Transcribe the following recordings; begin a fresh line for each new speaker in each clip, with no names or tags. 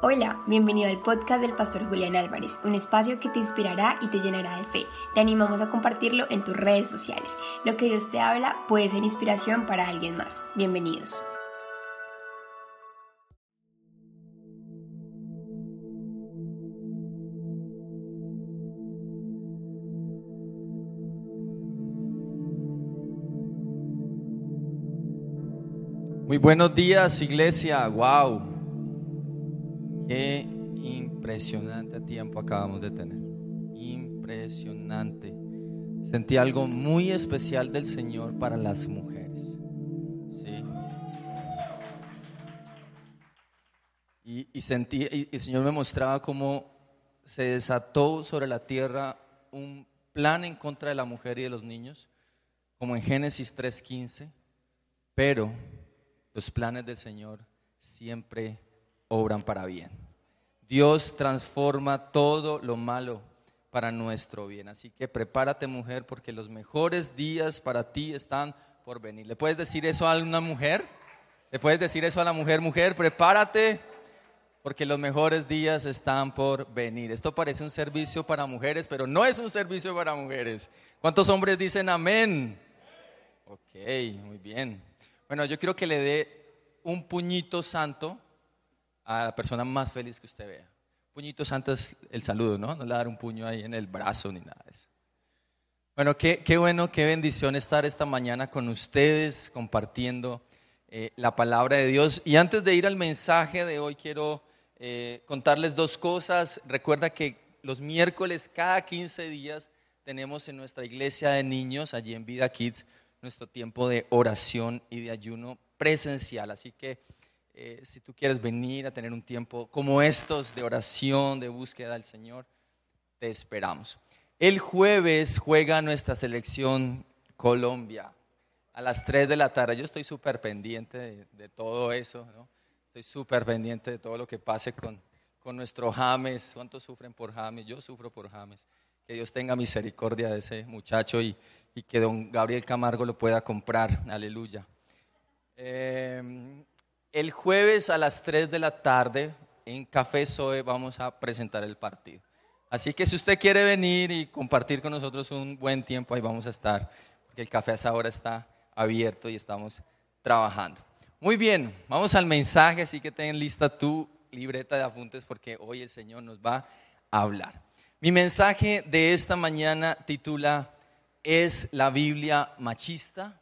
Hola, bienvenido al podcast del Pastor Julián Álvarez, un espacio que te inspirará y te llenará de fe. Te animamos a compartirlo en tus redes sociales. Lo que Dios te habla puede ser inspiración para alguien más. Bienvenidos.
Muy buenos días, iglesia. Wow. Qué impresionante tiempo acabamos de tener. Impresionante. Sentí algo muy especial del Señor para las mujeres. Sí. Y, sentí, el Señor me mostraba cómo se desató sobre la tierra un plan en contra de la mujer y de los niños, como en Génesis 3:15, pero los planes del Señor siempre obran para bien. Dios transforma todo lo malo para nuestro bien. Así que prepárate mujer porque los mejores días para ti están por venir. ¿Le puedes decir eso a una mujer? ¿Le puedes decir eso a la mujer? Mujer, prepárate porque los mejores días están por venir. Esto parece un servicio para mujeres, pero no es un servicio para mujeres. ¿Cuántos hombres dicen amén? Ok, muy bien. Bueno, yo quiero que le dé un puñito santo a la persona más feliz que usted vea. Puñito santo es el saludo, ¿no? No le dar un puño ahí en el brazo ni nada de. Bueno, qué, qué bueno, qué bendición estar esta mañana con ustedes compartiendo eh, la palabra de Dios. Y antes de ir al mensaje de hoy, quiero eh, contarles dos cosas. Recuerda que los miércoles, cada 15 días, tenemos en nuestra iglesia de niños, allí en Vida Kids, nuestro tiempo de oración y de ayuno presencial. Así que eh, si tú quieres venir a tener un tiempo como estos de oración, de búsqueda del Señor, te esperamos. El jueves juega nuestra selección Colombia a las 3 de la tarde. Yo estoy súper pendiente de, todo eso, ¿no? Estoy súper pendiente de todo lo que pase con, con nuestro James. ¿Cuántos sufren por James? Yo sufro por James. Que Dios tenga misericordia de ese muchacho y, y que don Gabriel Camargo lo pueda comprar. Aleluya. Eh, el jueves a las 3 de la tarde en Café Zoe vamos a presentar el partido. Así que si usted quiere venir y compartir con nosotros un buen tiempo, ahí vamos a estar, porque el café ahora está abierto y estamos trabajando. Muy bien, vamos al mensaje, así que ten lista tu libreta de apuntes porque hoy el Señor nos va a hablar. Mi mensaje de esta mañana titula ¿Es la Biblia machista?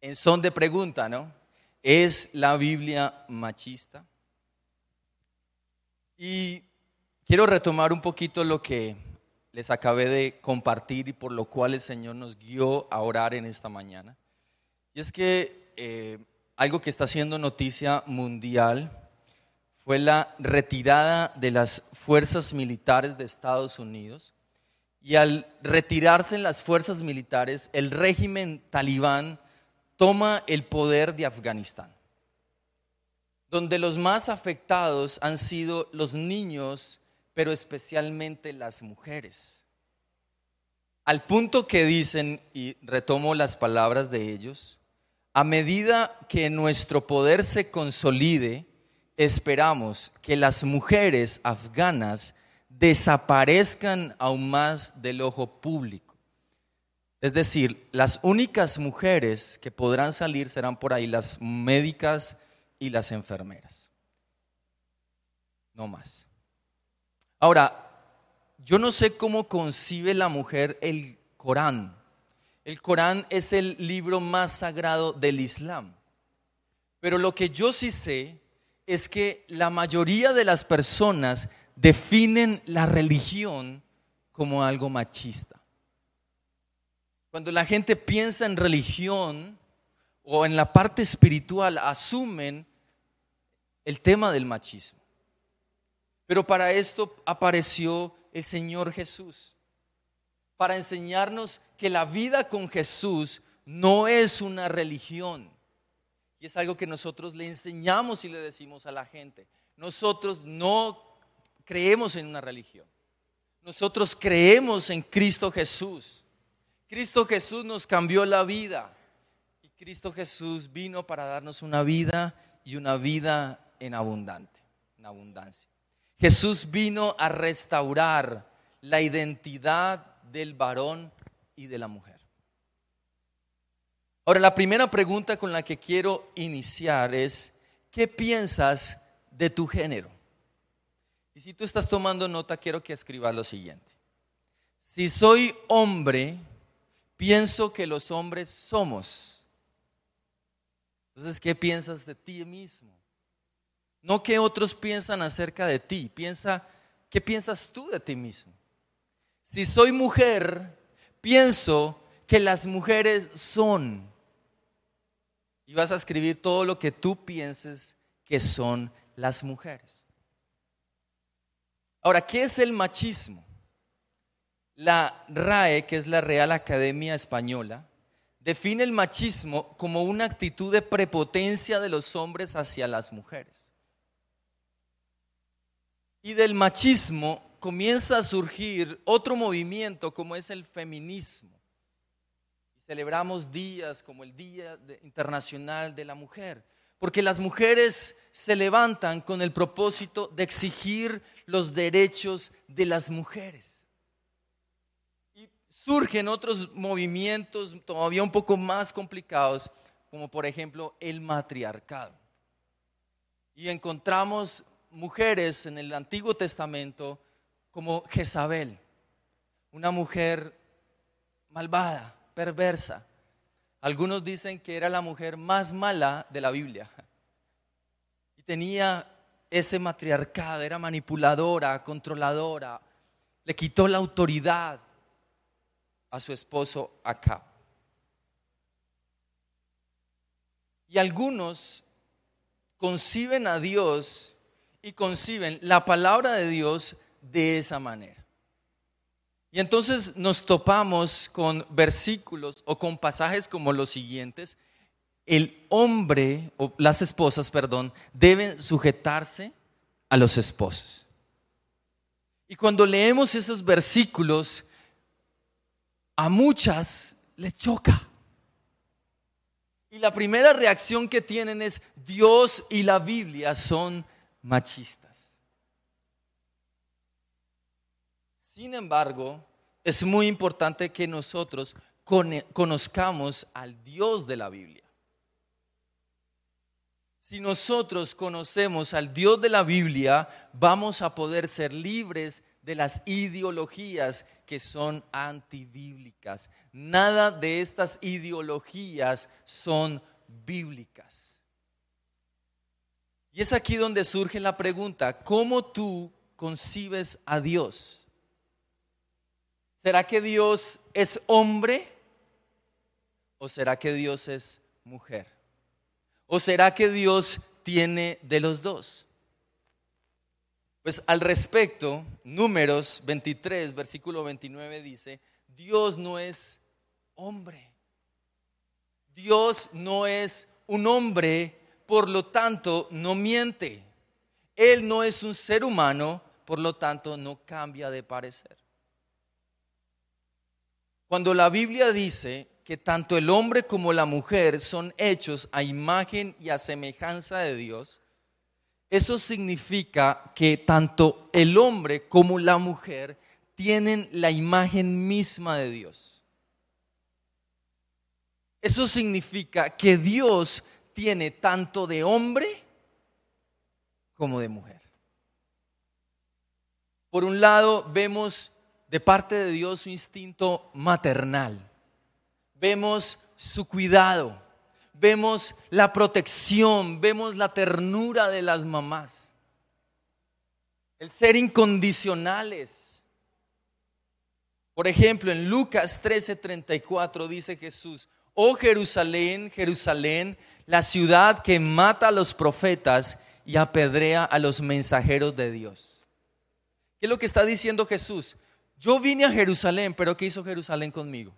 En son de pregunta, ¿no? ¿Es la Biblia machista? Y quiero retomar un poquito lo que les acabé de compartir y por lo cual el Señor nos guió a orar en esta mañana. Y es que eh, algo que está haciendo noticia mundial fue la retirada de las fuerzas militares de Estados Unidos. Y al retirarse las fuerzas militares, el régimen talibán toma el poder de Afganistán, donde los más afectados han sido los niños, pero especialmente las mujeres. Al punto que dicen, y retomo las palabras de ellos, a medida que nuestro poder se consolide, esperamos que las mujeres afganas desaparezcan aún más del ojo público es decir, las únicas mujeres que podrán salir serán por ahí las médicas y las enfermeras. No más. Ahora, yo no sé cómo concibe la mujer el Corán. El Corán es el libro más sagrado del Islam. Pero lo que yo sí sé es que la mayoría de las personas definen la religión como algo machista. Cuando la gente piensa en religión o en la parte espiritual, asumen el tema del machismo. Pero para esto apareció el Señor Jesús, para enseñarnos que la vida con Jesús no es una religión. Y es algo que nosotros le enseñamos y le decimos a la gente. Nosotros no creemos en una religión. Nosotros creemos en Cristo Jesús. Cristo Jesús nos cambió la vida. Y Cristo Jesús vino para darnos una vida y una vida en abundante. en abundancia. Jesús vino a restaurar la identidad del varón y de la mujer. Ahora, la primera pregunta con la que quiero iniciar es, ¿qué piensas de tu género? Y si tú estás tomando nota, quiero que escribas lo siguiente. Si soy hombre, pienso que los hombres somos. Entonces, ¿qué piensas de ti mismo? No que otros piensan acerca de ti, piensa, ¿qué piensas tú de ti mismo? Si soy mujer, pienso que las mujeres son. Y vas a escribir todo lo que tú pienses que son las mujeres. Ahora, ¿qué es el machismo? La RAE, que es la Real Academia Española, define el machismo como una actitud de prepotencia de los hombres hacia las mujeres. Y del machismo comienza a surgir otro movimiento como es el feminismo. Celebramos días como el Día Internacional de la Mujer, porque las mujeres se levantan con el propósito de exigir los derechos de las mujeres. Surgen otros movimientos todavía un poco más complicados, como por ejemplo el matriarcado. Y encontramos mujeres en el Antiguo Testamento como Jezabel, una mujer malvada, perversa. Algunos dicen que era la mujer más mala de la Biblia. Y tenía ese matriarcado, era manipuladora, controladora. Le quitó la autoridad a su esposo Acab. Y algunos conciben a Dios y conciben la palabra de Dios de esa manera. Y entonces nos topamos con versículos o con pasajes como los siguientes. El hombre, o las esposas, perdón, deben sujetarse a los esposos. Y cuando leemos esos versículos, a muchas les choca. Y la primera reacción que tienen es, Dios y la Biblia son machistas. Sin embargo, es muy importante que nosotros conozcamos al Dios de la Biblia. Si nosotros conocemos al Dios de la Biblia, vamos a poder ser libres de las ideologías que son antibíblicas. Nada de estas ideologías son bíblicas. Y es aquí donde surge la pregunta, ¿cómo tú concibes a Dios? ¿Será que Dios es hombre o será que Dios es mujer? ¿O será que Dios tiene de los dos? Pues al respecto, números 23, versículo 29 dice, Dios no es hombre. Dios no es un hombre por lo tanto no miente. Él no es un ser humano, por lo tanto no cambia de parecer. Cuando la Biblia dice que tanto el hombre como la mujer son hechos a imagen y a semejanza de Dios, eso significa que tanto el hombre como la mujer tienen la imagen misma de Dios. Eso significa que Dios tiene tanto de hombre como de mujer. Por un lado, vemos de parte de Dios su instinto maternal, vemos su cuidado, vemos la protección, vemos la ternura de las mamás, el ser incondicionales. Por ejemplo, en Lucas 13:34 dice Jesús, oh Jerusalén, Jerusalén, la ciudad que mata a los profetas y apedrea a los mensajeros de Dios. ¿Qué es lo que está diciendo Jesús? Yo vine a Jerusalén, pero ¿qué hizo Jerusalén conmigo?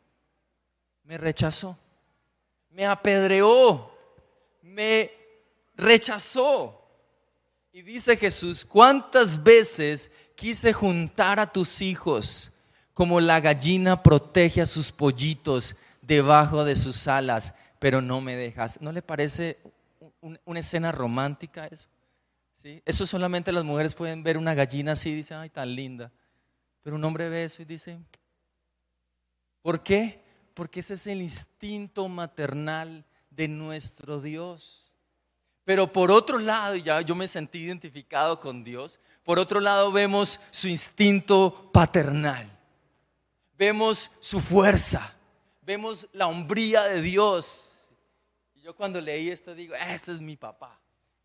Me rechazó, me apedreó, me rechazó. Y dice Jesús, ¿cuántas veces quise juntar a tus hijos como la gallina protege a sus pollitos debajo de sus alas? pero no me dejas. ¿No le parece una escena romántica eso? ¿Sí? Eso solamente las mujeres pueden ver una gallina así y dicen, ay, tan linda. Pero un hombre ve eso y dice, ¿por qué? Porque ese es el instinto maternal de nuestro Dios. Pero por otro lado, ya yo me sentí identificado con Dios, por otro lado vemos su instinto paternal, vemos su fuerza, vemos la hombría de Dios. Y yo cuando leí esto digo, ese es mi papá,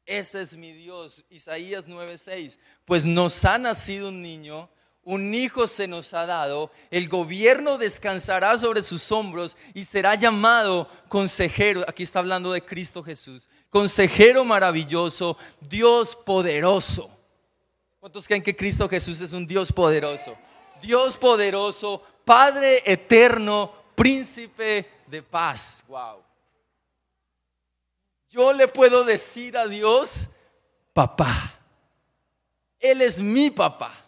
ese es mi Dios. Isaías 9:6, pues nos ha nacido un niño un hijo se nos ha dado, el gobierno descansará sobre sus hombros y será llamado consejero, aquí está hablando de Cristo Jesús, consejero maravilloso, Dios poderoso. ¿Cuántos creen que Cristo Jesús es un Dios poderoso? Dios poderoso, Padre eterno, príncipe de paz. Wow. Yo le puedo decir a Dios, papá. Él es mi papá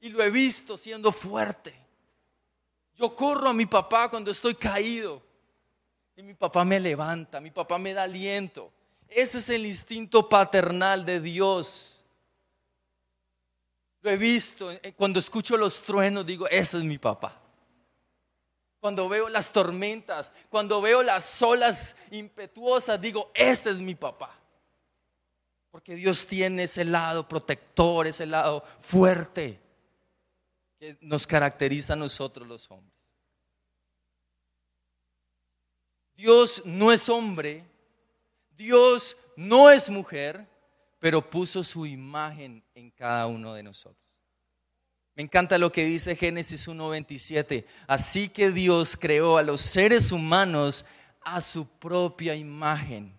y lo he visto siendo fuerte. Yo corro a mi papá cuando estoy caído y mi papá me levanta, mi papá me da aliento. Ese es el instinto paternal de Dios. Lo he visto, eh, cuando escucho los truenos digo, ese es mi papá. Cuando veo las tormentas, cuando veo las olas impetuosas, digo, ese es mi papá. Porque Dios tiene ese lado protector, ese lado fuerte que nos caracteriza a nosotros los hombres. Dios no es hombre, Dios no es mujer, pero puso su imagen en cada uno de nosotros. Me encanta lo que dice Génesis 1.27. Así que Dios creó a los seres humanos a su propia imagen.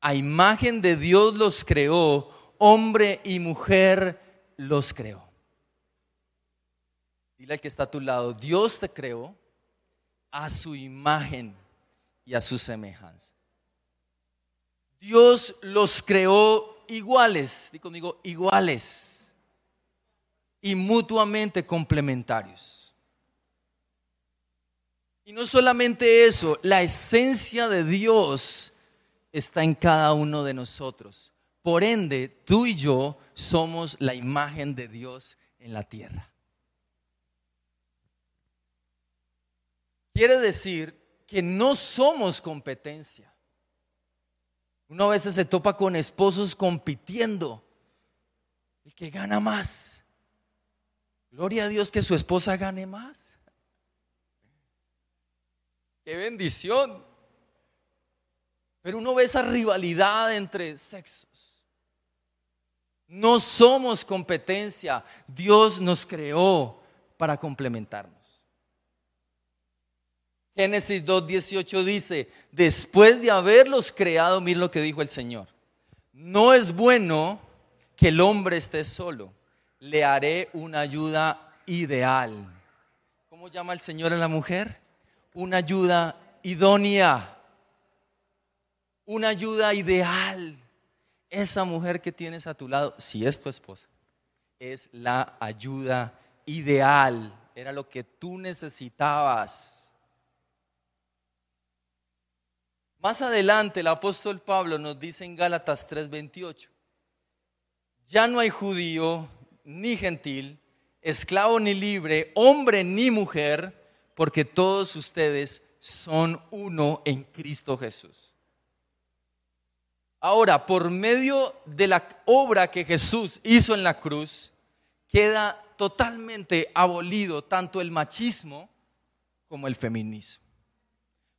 A imagen de Dios los creó, hombre y mujer los creó. Dile al que está a tu lado, Dios te creó a su imagen y a su semejanza. Dios los creó iguales, di conmigo, iguales y mutuamente complementarios. Y no solamente eso, la esencia de Dios está en cada uno de nosotros. Por ende, tú y yo somos la imagen de Dios en la tierra. Quiere decir que no somos competencia. Uno a veces se topa con esposos compitiendo. El que gana más. Gloria a Dios que su esposa gane más. Qué bendición. Pero uno ve esa rivalidad entre sexos. No somos competencia. Dios nos creó para complementarnos. Génesis 2.18 dice, después de haberlos creado, miren lo que dijo el Señor, no es bueno que el hombre esté solo, le haré una ayuda ideal. ¿Cómo llama el Señor a la mujer? Una ayuda idónea, una ayuda ideal. Esa mujer que tienes a tu lado, si es tu esposa, es la ayuda ideal, era lo que tú necesitabas. Más adelante el apóstol Pablo nos dice en Gálatas 3:28, ya no hay judío ni gentil, esclavo ni libre, hombre ni mujer, porque todos ustedes son uno en Cristo Jesús. Ahora, por medio de la obra que Jesús hizo en la cruz, queda totalmente abolido tanto el machismo como el feminismo.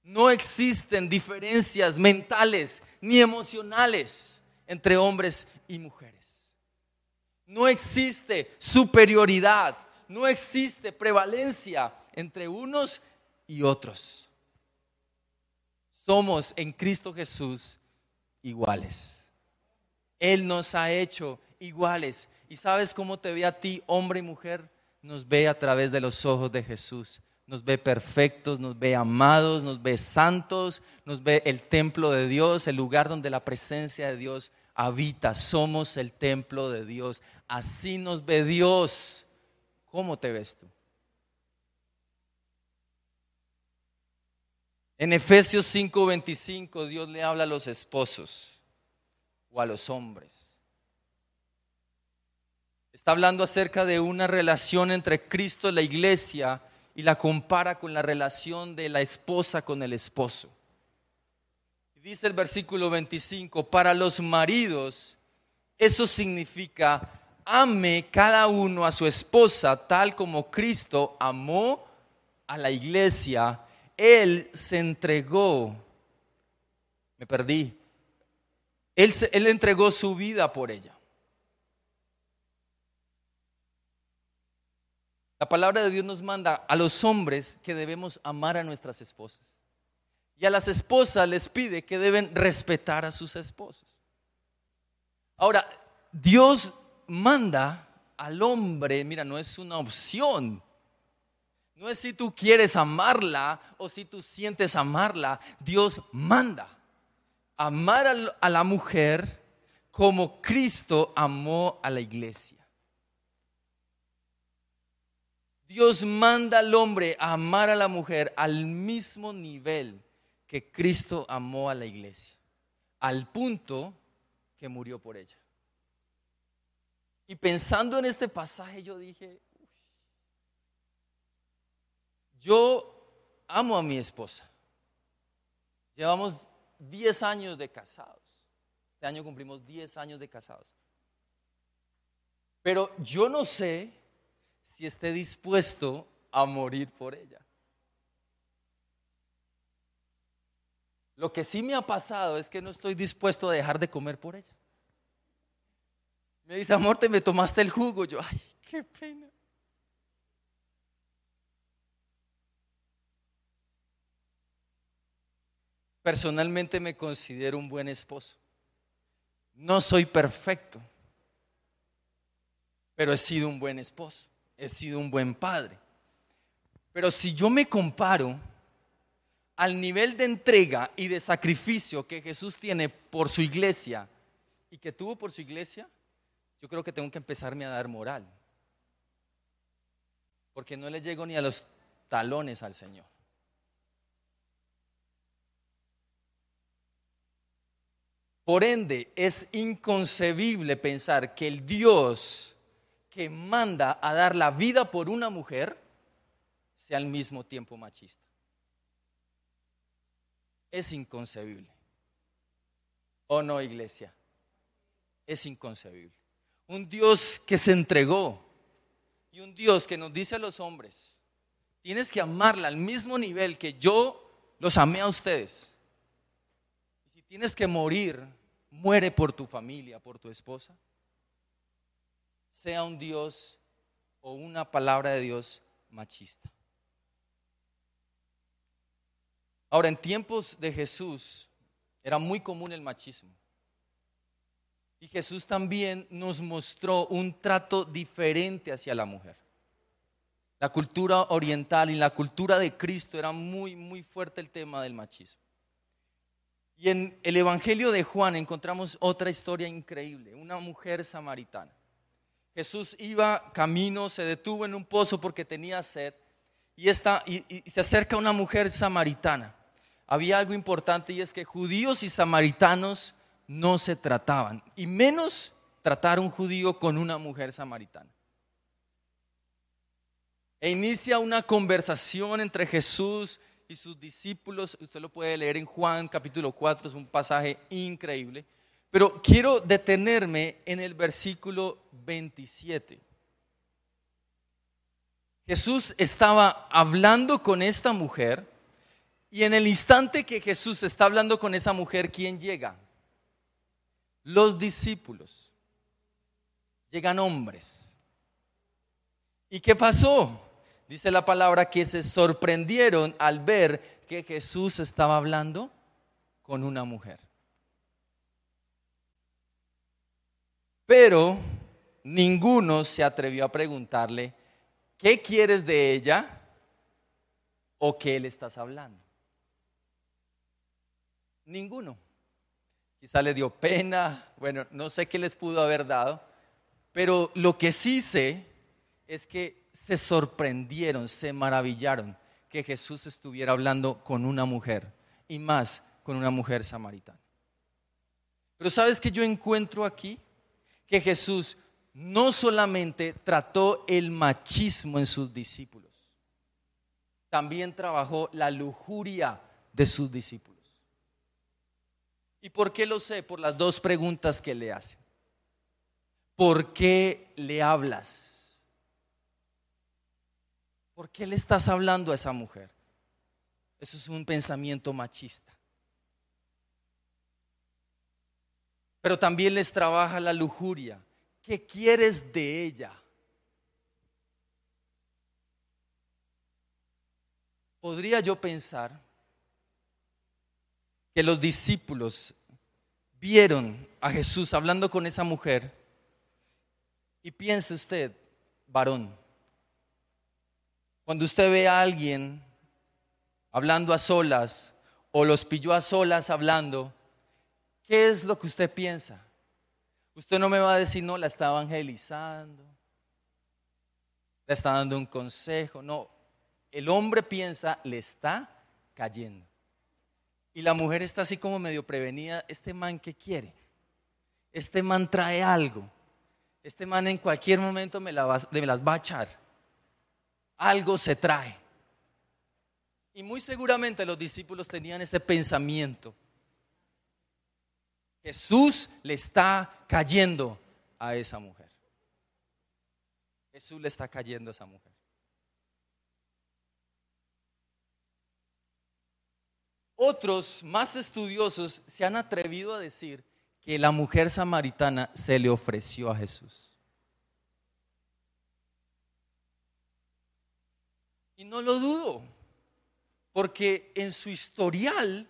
No existen diferencias mentales ni emocionales entre hombres y mujeres. No existe superioridad, no existe prevalencia entre unos y otros. Somos en Cristo Jesús iguales. Él nos ha hecho iguales. ¿Y sabes cómo te ve a ti, hombre y mujer? Nos ve a través de los ojos de Jesús nos ve perfectos, nos ve amados, nos ve santos, nos ve el templo de Dios, el lugar donde la presencia de Dios habita. Somos el templo de Dios. Así nos ve Dios. ¿Cómo te ves tú? En Efesios 5:25 Dios le habla a los esposos o a los hombres. Está hablando acerca de una relación entre Cristo y la iglesia y la compara con la relación de la esposa con el esposo. Dice el versículo 25, para los maridos, eso significa, ame cada uno a su esposa tal como Cristo amó a la iglesia. Él se entregó, me perdí, él, él entregó su vida por ella. La palabra de Dios nos manda a los hombres que debemos amar a nuestras esposas. Y a las esposas les pide que deben respetar a sus esposos. Ahora, Dios manda al hombre, mira, no es una opción. No es si tú quieres amarla o si tú sientes amarla. Dios manda amar a la mujer como Cristo amó a la iglesia. Dios manda al hombre a amar a la mujer al mismo nivel que Cristo amó a la iglesia, al punto que murió por ella. Y pensando en este pasaje, yo dije, yo amo a mi esposa. Llevamos 10 años de casados. Este año cumplimos 10 años de casados. Pero yo no sé si esté dispuesto a morir por ella. Lo que sí me ha pasado es que no estoy dispuesto a dejar de comer por ella. Me dice, amor, te me tomaste el jugo. Yo, ay, qué pena. Personalmente me considero un buen esposo. No soy perfecto, pero he sido un buen esposo, he sido un buen padre. Pero si yo me comparo al nivel de entrega y de sacrificio que Jesús tiene por su iglesia y que tuvo por su iglesia, yo creo que tengo que empezarme a dar moral. Porque no le llego ni a los talones al Señor. Por ende, es inconcebible pensar que el Dios que manda a dar la vida por una mujer sea al mismo tiempo machista. Es inconcebible. ¿O no, iglesia? Es inconcebible. Un Dios que se entregó y un Dios que nos dice a los hombres, tienes que amarla al mismo nivel que yo los amé a ustedes tienes que morir, muere por tu familia, por tu esposa. Sea un Dios o una palabra de Dios machista. Ahora, en tiempos de Jesús era muy común el machismo. Y Jesús también nos mostró un trato diferente hacia la mujer. La cultura oriental y la cultura de Cristo era muy, muy fuerte el tema del machismo. Y en el Evangelio de Juan encontramos otra historia increíble, una mujer samaritana. Jesús iba camino, se detuvo en un pozo porque tenía sed y, y, se acerca una mujer samaritana. Había algo importante y es que judíos y samaritanos no se trataban, y menos tratar un judío con una mujer samaritana. E inicia una conversación entre Jesús y sus discípulos. Usted lo puede leer en Juan capítulo 4, es un pasaje increíble. Pero quiero detenerme en el versículo 27. Jesús estaba hablando con esta mujer y en el instante que Jesús está hablando con esa mujer, ¿quién llega? Los discípulos. Llegan hombres. ¿Y qué pasó? dice la palabra que se sorprendieron al ver que Jesús estaba hablando con una mujer. Pero ninguno se atrevió a preguntarle, ¿qué quieres de ella? ¿O qué le estás hablando? Ninguno. Quizá le dio pena, bueno, no sé qué les pudo haber dado, pero lo que sí sé es que se sorprendieron, se maravillaron que Jesús estuviera hablando con una mujer y más con una mujer samaritana. Pero ¿sabes que yo encuentro aquí? Que Jesús no solamente trató el machismo en sus discípulos, también trabajó la lujuria de sus discípulos. ¿Y por qué lo sé? Por las dos preguntas que le hace. ¿Por qué le hablas? ¿Por qué le estás hablando a esa mujer? Eso es un pensamiento machista. Pero también les trabaja la lujuria. ¿Qué quieres de ella? Podría yo pensar que los discípulos vieron a Jesús hablando con esa mujer y piense usted, varón, cuando usted ve a alguien hablando a solas o los pilló a solas hablando, ¿qué es lo que usted piensa? Usted no me va a decir, no, la está evangelizando, le está dando un consejo. No, el hombre piensa, le está cayendo. Y la mujer está así como medio prevenida, este man que quiere, este man trae algo, este man en cualquier momento me, me las va a echar, algo se trae. Y muy seguramente los discípulos tenían ese pensamiento Jesús le está cayendo a esa mujer. Jesús le está cayendo a esa mujer. Otros más estudiosos se han atrevido a decir que la mujer samaritana se le ofreció a Jesús. Y no lo dudo, porque en su historial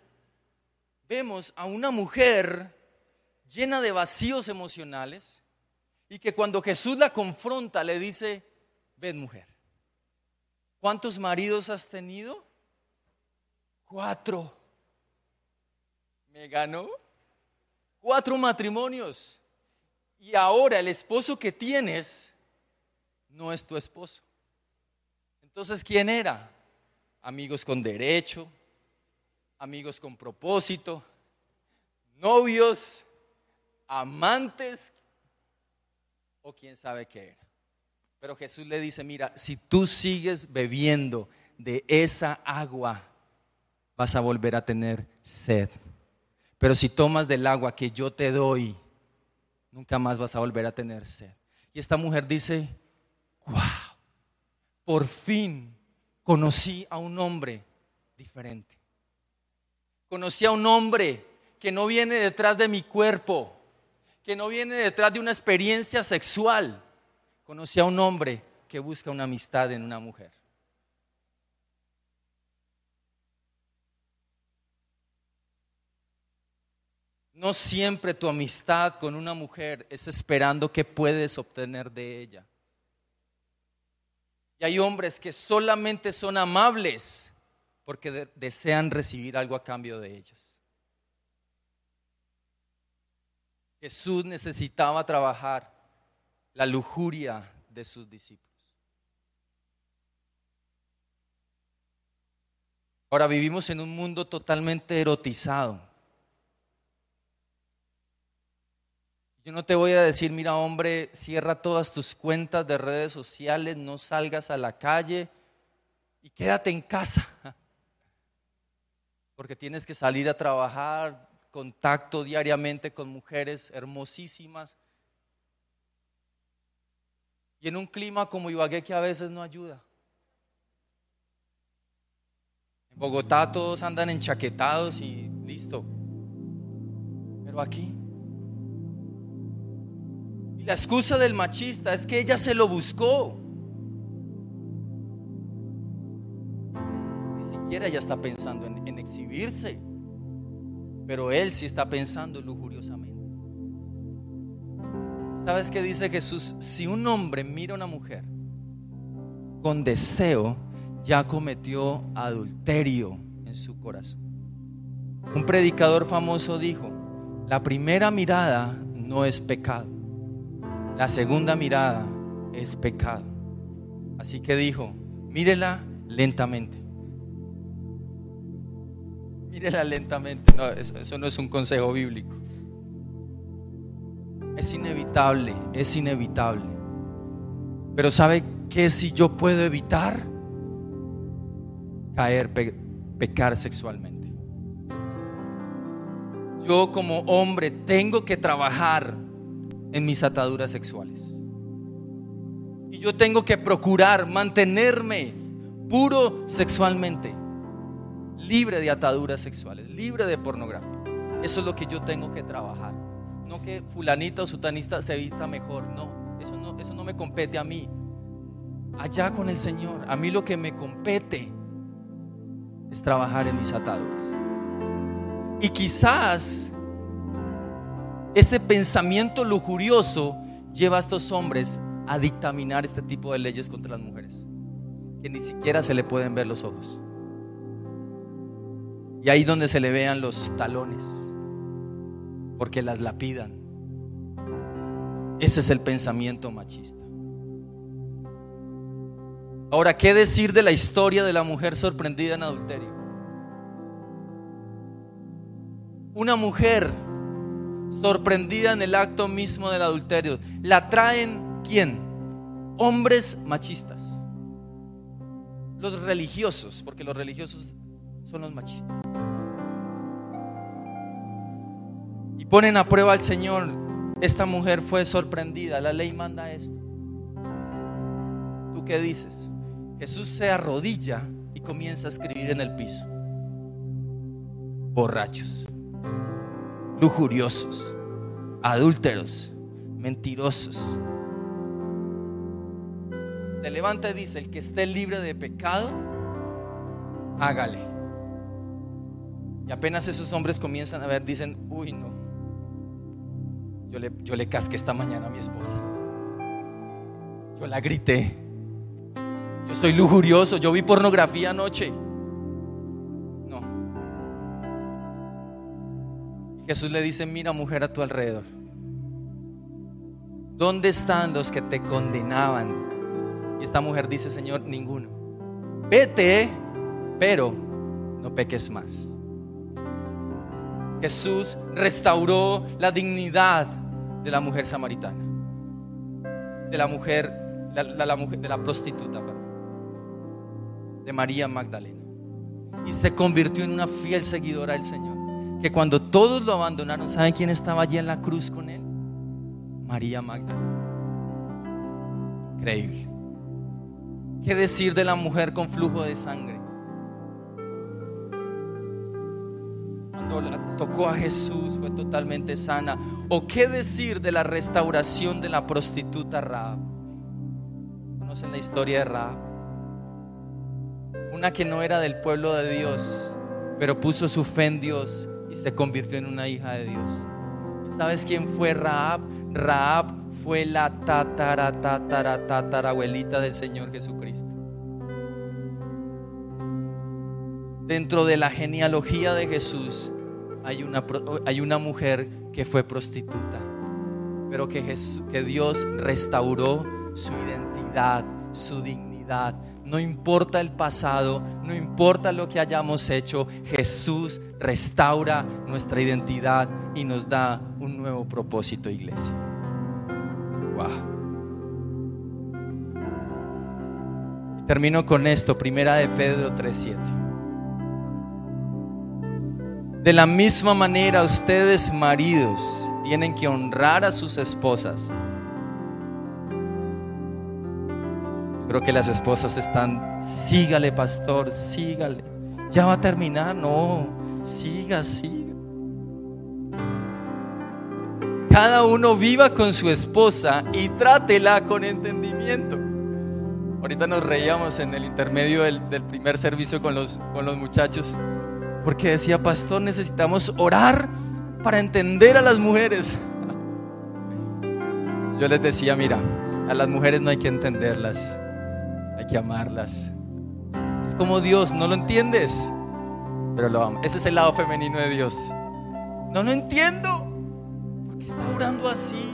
vemos a una mujer llena de vacíos emocionales y que cuando Jesús la confronta le dice, ven mujer, ¿cuántos maridos has tenido? Cuatro. ¿Me ganó? Cuatro matrimonios. Y ahora el esposo que tienes no es tu esposo. Entonces, ¿quién era? Amigos con derecho, amigos con propósito, novios, amantes o quién sabe qué era. Pero Jesús le dice, mira, si tú sigues bebiendo de esa agua, vas a volver a tener sed. Pero si tomas del agua que yo te doy, nunca más vas a volver a tener sed. Y esta mujer dice, wow, por fin conocí a un hombre diferente. Conocí a un hombre que no viene detrás de mi cuerpo, que no viene detrás de una experiencia sexual. Conocí a un hombre que busca una amistad en una mujer. No siempre tu amistad con una mujer es esperando que puedes obtener de ella. Y hay hombres que solamente son amables porque desean recibir algo a cambio de ellos. Jesús necesitaba trabajar la lujuria de sus discípulos. Ahora vivimos en un mundo totalmente erotizado. Yo no te voy a decir, mira hombre, cierra todas tus cuentas de redes sociales, no salgas a la calle y quédate en casa. Porque tienes que salir a trabajar, contacto diariamente con mujeres hermosísimas. Y en un clima como Ibagué que a veces no ayuda. En Bogotá todos andan enchaquetados y listo. Pero aquí. Y la excusa del machista es que ella se lo buscó. Ni siquiera ella está pensando en, en exhibirse. Pero él sí está pensando lujuriosamente. ¿Sabes qué dice Jesús? Si un hombre mira a una mujer con deseo, ya cometió adulterio en su corazón. Un predicador famoso dijo, la primera mirada no es pecado, la segunda mirada es pecado. Así que dijo, mírela lentamente. Mírela lentamente. Eso, no es un consejo bíblico. es inevitable, es inevitable. Pero ¿sabe qué si yo puedo evitar? Caer, pecar sexualmente. Yo como hombre tengo que trabajar en mis ataduras sexuales. Y yo tengo que procurar mantenerme puro sexualmente, libre de ataduras sexuales, libre de pornografía. Eso es lo que yo tengo que trabajar. No que fulanita o sutanista se vista mejor, no. Eso no, eso no me compete a mí. Allá con el Señor. A mí lo que me compete es trabajar en mis ataduras. Y quizás ese pensamiento lujurioso lleva a estos hombres a dictaminar este tipo de leyes contra las mujeres, que ni siquiera se le pueden ver los ojos. Y ahí donde se le vean los talones, porque las lapidan. Ese es el pensamiento machista. Ahora, ¿qué decir de la historia de la mujer sorprendida en adulterio? Una mujer sorprendida en el acto mismo del adulterio. La traen quién? Hombres machistas. Los religiosos, porque los religiosos son los machistas. Ponen a prueba al Señor. Esta mujer fue sorprendida. La ley manda esto. ¿Tú qué dices? Jesús se arrodilla y comienza a escribir en el piso. Borrachos lujuriosos, adúlteros, mentirosos. Se levanta y dice, el que esté libre de pecado, hágale. Y apenas esos hombres comienzan a ver, dicen, uy, no. Yo le, yo le casqué esta mañana a mi esposa. Yo la grité. Yo soy lujurioso, yo vi pornografía anoche. Jesús le dice, mira mujer a tu alrededor. ¿Dónde están los que te condenaban? Y esta mujer dice, Señor, ninguno. Vete, pero no peques más. Jesús restauró la dignidad de la mujer samaritana, de la mujer, la, mujer, de la prostituta, de María Magdalena, y se convirtió en una fiel seguidora del Señor que cuando todos lo abandonaron, ¿saben quién estaba allí en la cruz con él? María Magdalena. Increíble. ¿Qué decir de la mujer con flujo de sangre? Tocó a Jesús fue totalmente sana. ¿O qué decir de la restauración de la prostituta Raab? ¿Conocen la historia de Raab? Una que no era del pueblo de Dios, pero puso su fe en Dios se convirtió en una hija de Dios. ¿Y sabes quién fue Raab? Raab fue la tatara, tatara, tatarabuelita del Señor Jesucristo. Dentro de la genealogía de Jesús hay una, hay una mujer que fue prostituta, pero que, Jesús, que Dios restauró su identidad, su dignidad. No importa el pasado, no importa lo que hayamos hecho, Jesús restaura nuestra identidad y nos da un nuevo propósito, iglesia. Wow. termino con esto, primera de Pedro 3:7. De la misma manera, ustedes maridos tienen que honrar a sus esposas. Creo que las esposas están, sígale pastor, sígale. Ya va a terminar, no, Siga, siga. Cada uno viva con su esposa y trátela con entendimiento. Ahorita nos reíamos en el intermedio del, primer servicio con los, con los muchachos, porque decía, pastor, necesitamos orar para entender a las mujeres. Yo les decía, mira, a las mujeres no hay que entenderlas, hay que amarlas. Es como Dios, ¿no lo entiendes? pero lo amo. Ese es el lado femenino de Dios. No, no entiendo. ¿Por qué está orando así?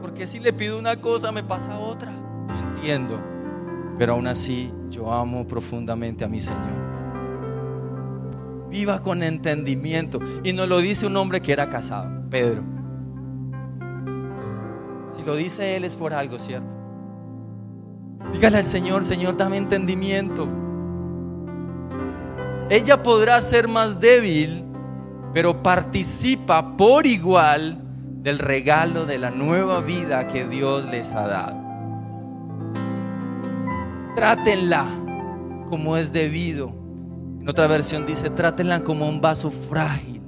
¿Por qué si le pido una cosa me pasa otra? No entiendo. Pero aún así yo amo profundamente a mi Señor. Viva con entendimiento. Y nos lo dice un hombre que era casado, Pedro. Si lo dice Él es por algo, ¿cierto? Dígale al Señor, Señor, dame entendimiento. Ella podrá ser más débil, pero participa por igual del regalo de la nueva vida que Dios les ha dado. Trátenla como es debido. En otra versión dice, trátenla como un vaso frágil.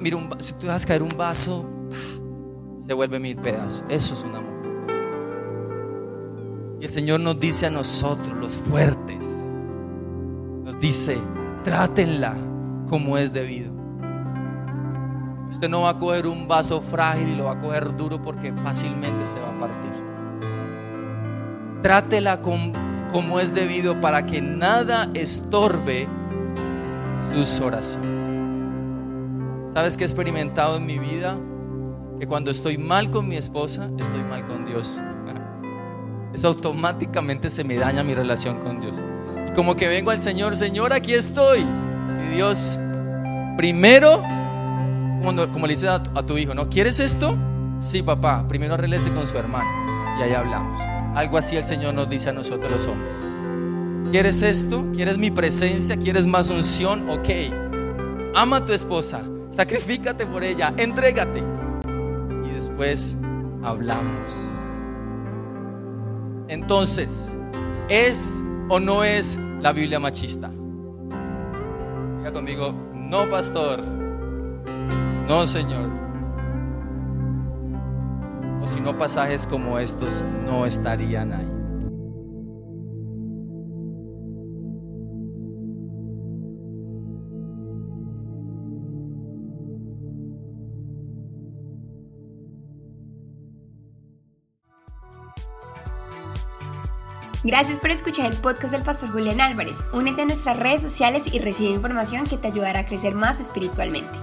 mira, si tú dejas caer un vaso, se vuelve mil pedazos. Eso es un amor. Y el Señor nos dice a nosotros, los fuertes, nos dice, trátenla como es debido. Usted no va a coger un vaso frágil y lo va a coger duro porque fácilmente se va a partir. Trátela como es debido para que nada estorbe sus oraciones. ¿Sabes qué he experimentado en mi vida? Que cuando estoy mal con mi esposa, estoy mal con Dios. Eso automáticamente se me daña mi relación con Dios. Y como que vengo al Señor, Señor, aquí estoy. Y Dios, primero como, le dices a, tu hijo, ¿no? ¿Quieres esto? Sí, papá, primero arreglese con su hermano y ahí hablamos. Algo así el Señor nos dice a nosotros los hombres. ¿Quieres esto? ¿Quieres mi presencia? ¿Quieres más unción? Ok. Ama a tu esposa, sacrifícate por ella, entrégate. Y después hablamos. Entonces, ¿es o no es la Biblia machista? Diga conmigo, no, pastor. No, Señor. Si no, pasajes como estos no estarían ahí.
Gracias por escuchar el podcast del Pastor Julián Álvarez. Únete a nuestras redes sociales y recibe información que te ayudará a crecer más espiritualmente.